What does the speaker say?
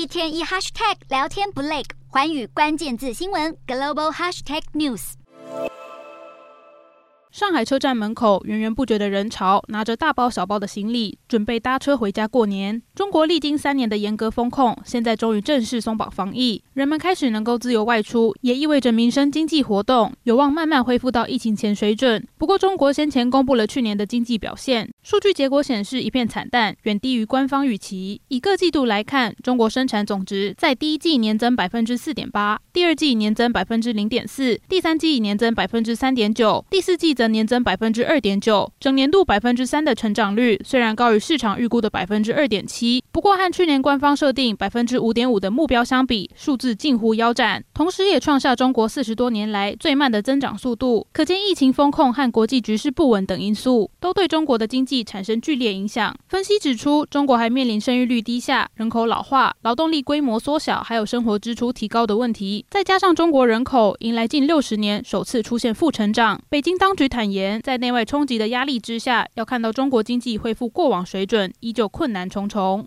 一天一 hashtag 聊天不累，环宇关键字新闻 global hashtag news。上海车站门口源源不绝的人潮，拿着大包小包的行李，准备搭车回家过年。中国历经三年的严格封控，现在终于正式松绑防疫，人们开始能够自由外出，也意味着民生经济活动有望慢慢恢复到疫情前水准。不过，中国先前公布了去年的经济表现，数据结果显示一片惨淡，远低于官方预期。以各季度来看，中国生产总值在第一季年增百分之四点八，第二季年增百分之零点四，第三季年增百分之三点九，第四季则年增百分之二点九，整年度百分之三的成长率虽然高于市场预估的百分之二点七，不过和去年官方设定百分之五点五的目标相比，数字近乎腰斩，同时也创下中国四十多年来最慢的增长速度。可见疫情封控和国际局势不稳等因素都对中国的经济产生剧烈影响。分析指出，中国还面临生育率低下、人口老化、劳动力规模缩小，还有生活支出提高的问题，再加上中国人口迎来近六十年首次出现负成长，北京当局坦言。在内外冲击的压力之下，要看到中国经济恢复过往水准，依旧困难重重。